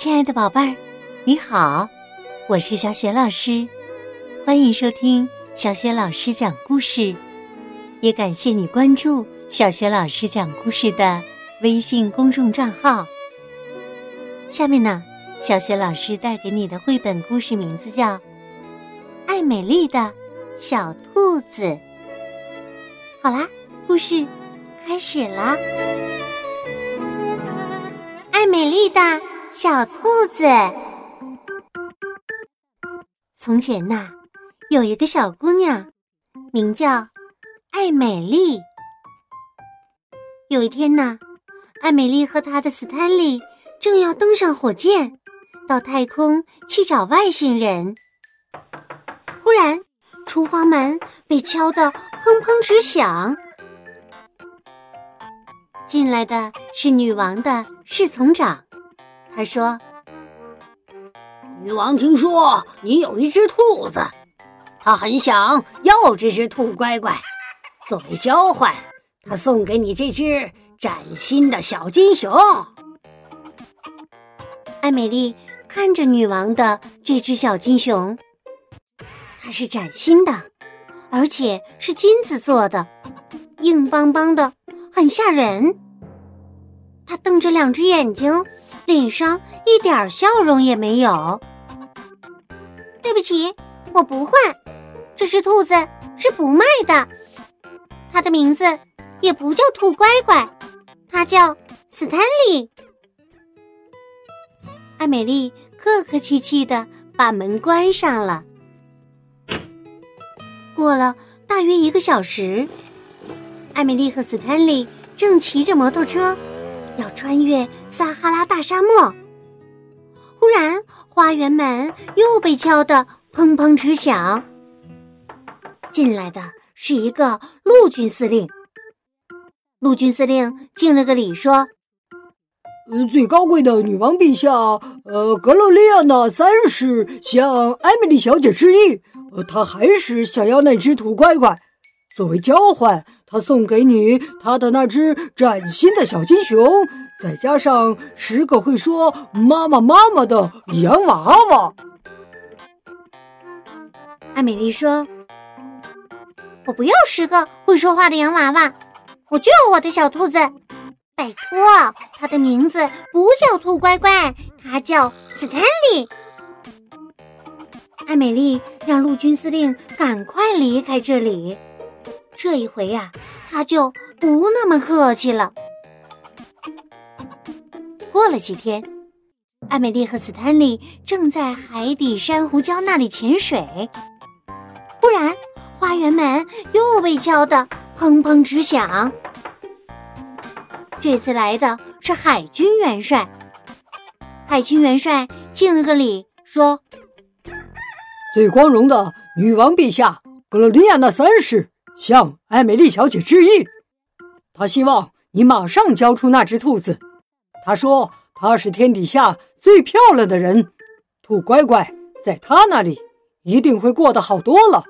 亲爱的宝贝儿，你好，我是小雪老师，欢迎收听小雪老师讲故事，也感谢你关注小雪老师讲故事的微信公众账号。下面呢，小雪老师带给你的绘本故事名字叫《爱美丽的小兔子》。好啦，故事开始了，《爱美丽的》。小兔子。从前呐，有一个小姑娘，名叫艾美丽。有一天呢，艾美丽和她的斯坦利正要登上火箭，到太空去找外星人。忽然，厨房门被敲得砰砰直响。进来的是女王的侍从长。他说：“女王听说你有一只兔子，她很想要这只兔乖乖。作为交换，她送给你这只崭新的小金熊。”艾美丽看着女王的这只小金熊，它是崭新的，而且是金子做的，硬邦邦的，很吓人。他瞪着两只眼睛。脸上一点笑容也没有。对不起，我不换。这只兔子是不卖的。它的名字也不叫兔乖乖，它叫斯坦利。艾美丽客客气气的把门关上了。过了大约一个小时，艾美丽和斯坦利正骑着摩托车。要穿越撒哈拉大沙漠，忽然花园门又被敲得砰砰直响。进来的是一个陆军司令。陆军司令敬了个礼，说：“呃最高贵的女王陛下，呃，格洛丽亚娜三世向艾米丽小姐致意。呃，她还是想要那只土乖乖，作为交换。”他送给你他的那只崭新的小金熊，再加上十个会说“妈妈妈妈”的洋娃娃。艾美丽说：“我不要十个会说话的洋娃娃，我就要我的小兔子。拜托，它的名字不叫兔乖乖，它叫斯坦利。”艾美丽让陆军司令赶快离开这里。这一回呀，他就不那么客气了。过了几天，艾美丽和斯坦利正在海底珊瑚礁那里潜水，忽然花园门又被敲得砰砰直响。这次来的是海军元帅。海军元帅敬了个礼，说：“最光荣的女王陛下，格洛丽亚娜三世。”向艾美丽小姐致意，她希望你马上交出那只兔子。她说她是天底下最漂亮的人，兔乖乖在她那里一定会过得好多了。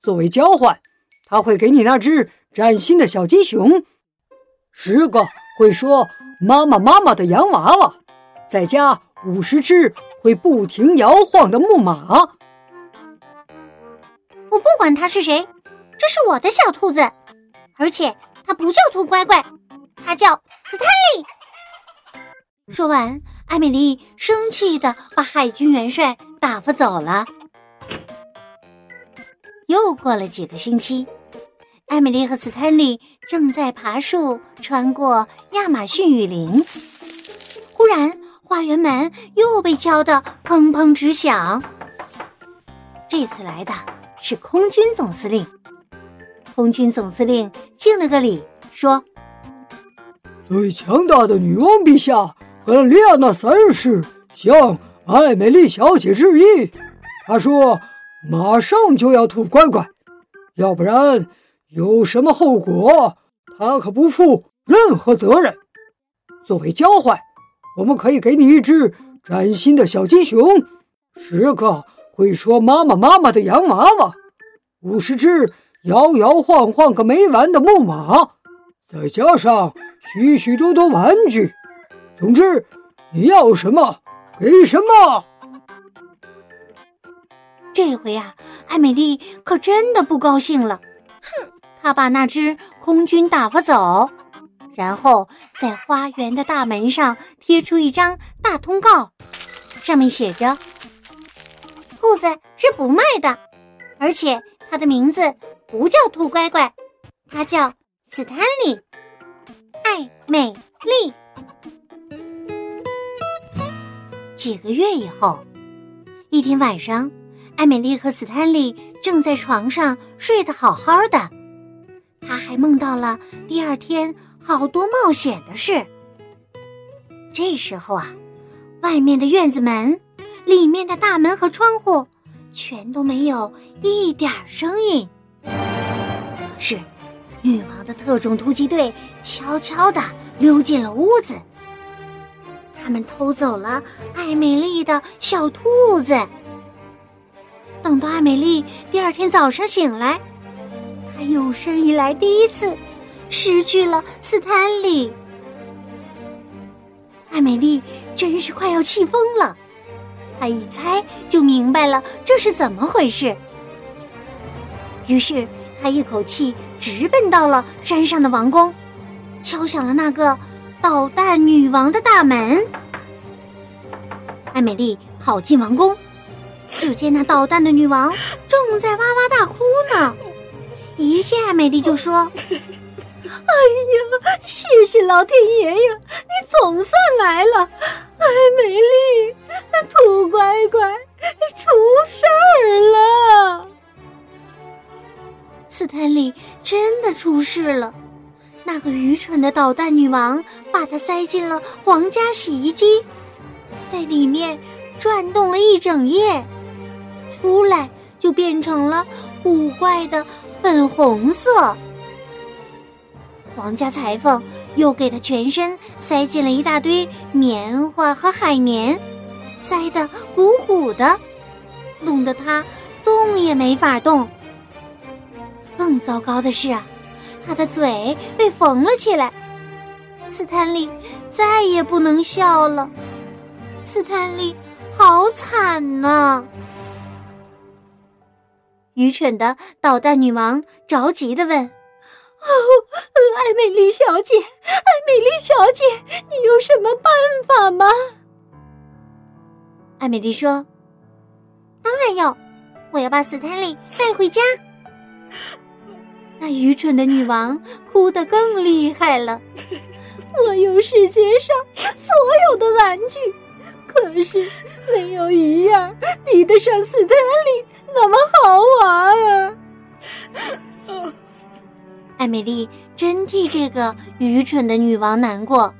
作为交换，他会给你那只崭新的小金熊，十个会说“妈妈妈妈”的洋娃娃，再加五十只会不停摇晃的木马。我不管他是谁。这是我的小兔子，而且它不叫兔乖乖，它叫斯坦利。说完，艾米丽生气的把海军元帅打发走了。又过了几个星期，艾米丽和斯坦利正在爬树穿过亚马逊雨林，忽然花园门又被敲得砰砰直响。这次来的是空军总司令。空军总司令敬了个礼，说：“最强大的女王陛下，格丽亚娜三世向艾美丽小姐致意。他说，马上就要吐乖乖，要不然有什么后果，他可不负任何责任。作为交换，我们可以给你一只崭新的小金熊，十个会说‘妈妈妈妈’的洋娃娃，五十只。”摇摇晃晃个没完的木马，再加上许许多多玩具，总之你要什么给什么？这回啊，艾美丽可真的不高兴了。哼，她把那只空军打发走，然后在花园的大门上贴出一张大通告，上面写着：“兔子是不卖的，而且它的名字不叫兔乖乖，它叫斯坦利。”艾美丽。几个月以后，一天晚上，艾美丽和斯坦利正在床上睡得好好的，她还梦到了第二天好多冒险的事。这时候啊，外面的院子门、里面的大门和窗户全都没有一点声音。是。女王的特种突击队悄悄地溜进了屋子，他们偷走了艾美丽的小兔子。等到艾美丽第二天早上醒来，她有生以来第一次失去了斯坦利。艾美丽真是快要气疯了，她一猜就明白了这是怎么回事，于是。他一口气直奔到了山上的王宫，敲响了那个捣蛋女王的大门。艾美丽跑进王宫，只见那捣蛋的女王正在哇哇大哭呢。一见艾美丽就说：“哎呀，谢谢老天爷呀，你总算来了！艾美丽，兔乖乖出事儿了。”斯坦利真的出事了，那个愚蠢的捣蛋女王把他塞进了皇家洗衣机，在里面转动了一整夜，出来就变成了古怪的粉红色。皇家裁缝又给他全身塞进了一大堆棉花和海绵，塞得鼓鼓的，弄得他动也没法动。糟糕的是啊，他的嘴被缝了起来，斯坦利再也不能笑了。斯坦利好惨呐！愚蠢的捣蛋女王着急的问：“哦，艾美丽小姐，艾美丽小姐，你有什么办法吗？”艾美丽说：“当然有，我要把斯坦利带回家。”那愚蠢的女王哭得更厉害了。我有世界上所有的玩具，可是没有一样比得上斯坦利那么好玩儿。艾美丽真替这个愚蠢的女王难过。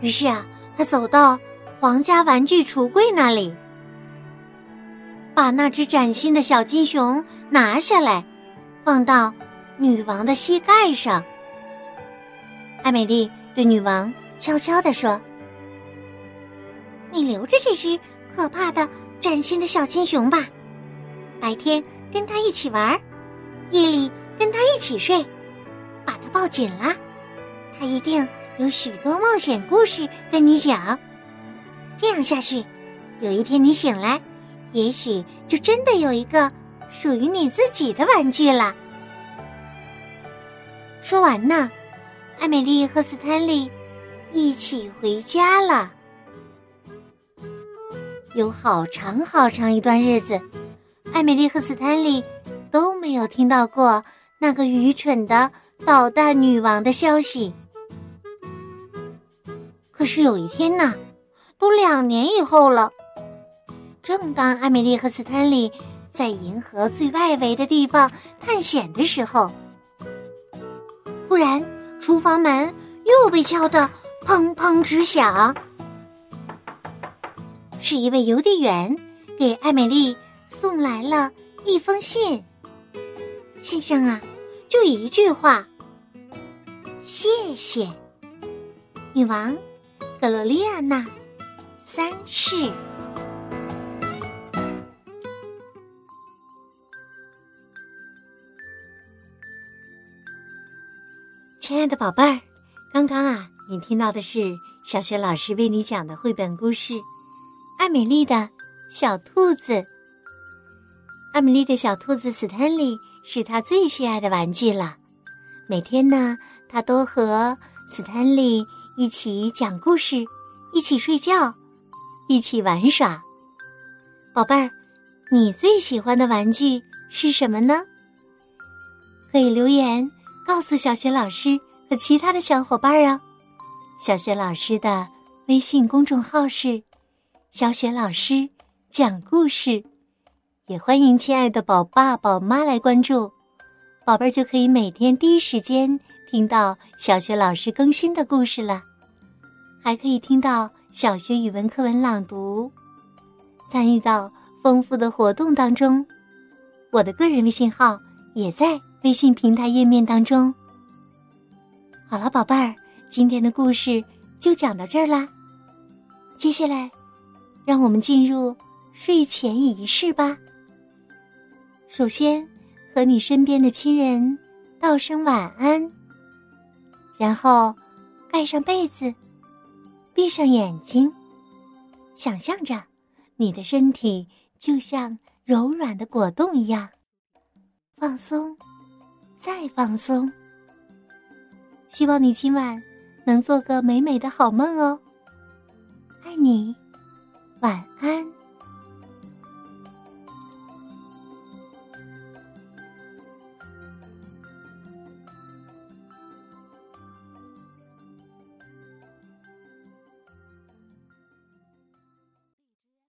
于是啊，她走到皇家玩具橱柜那里，把那只崭新的小金熊拿下来。放到女王的膝盖上。艾美丽对女王悄悄地说：“你留着这只可怕的崭新的小金熊吧，白天跟它一起玩，夜里跟它一起睡，把它抱紧了，它一定有许多冒险故事跟你讲。这样下去，有一天你醒来，也许就真的有一个。”属于你自己的玩具了。说完呢，艾美丽和斯坦利一起回家了。有好长好长一段日子，艾美丽和斯坦利都没有听到过那个愚蠢的捣蛋女王的消息。可是有一天呢，都两年以后了，正当艾美丽和斯坦利。在银河最外围的地方探险的时候，突然厨房门又被敲得砰砰直响。是一位邮递员给艾美丽送来了一封信，信上啊就一句话：“谢谢，女王格罗丽亚娜三世。”亲爱的宝贝儿，刚刚啊，你听到的是小雪老师为你讲的绘本故事《艾美丽的小兔子》。艾美丽的小兔子斯坦利是她最心爱的玩具了。每天呢，她都和斯坦利一起讲故事，一起睡觉，一起玩耍。宝贝儿，你最喜欢的玩具是什么呢？可以留言告诉小雪老师和其他的小伙伴啊。小雪老师的微信公众号是“小雪老师讲故事”，也欢迎亲爱的宝爸宝妈来关注，宝贝儿就可以每天第一时间听到小雪老师更新的故事了，还可以听到小学语文课文朗读，参与到丰富的活动当中。我的个人微信号也在微信平台页面当中。好了，宝贝儿。今天的故事就讲到这儿啦。接下来，让我们进入睡前仪式吧。首先，和你身边的亲人道声晚安，然后盖上被子，闭上眼睛，想象着你的身体就像柔软的果冻一样放松，再放松。希望你今晚。能做个美美的好梦哦，爱你，晚安。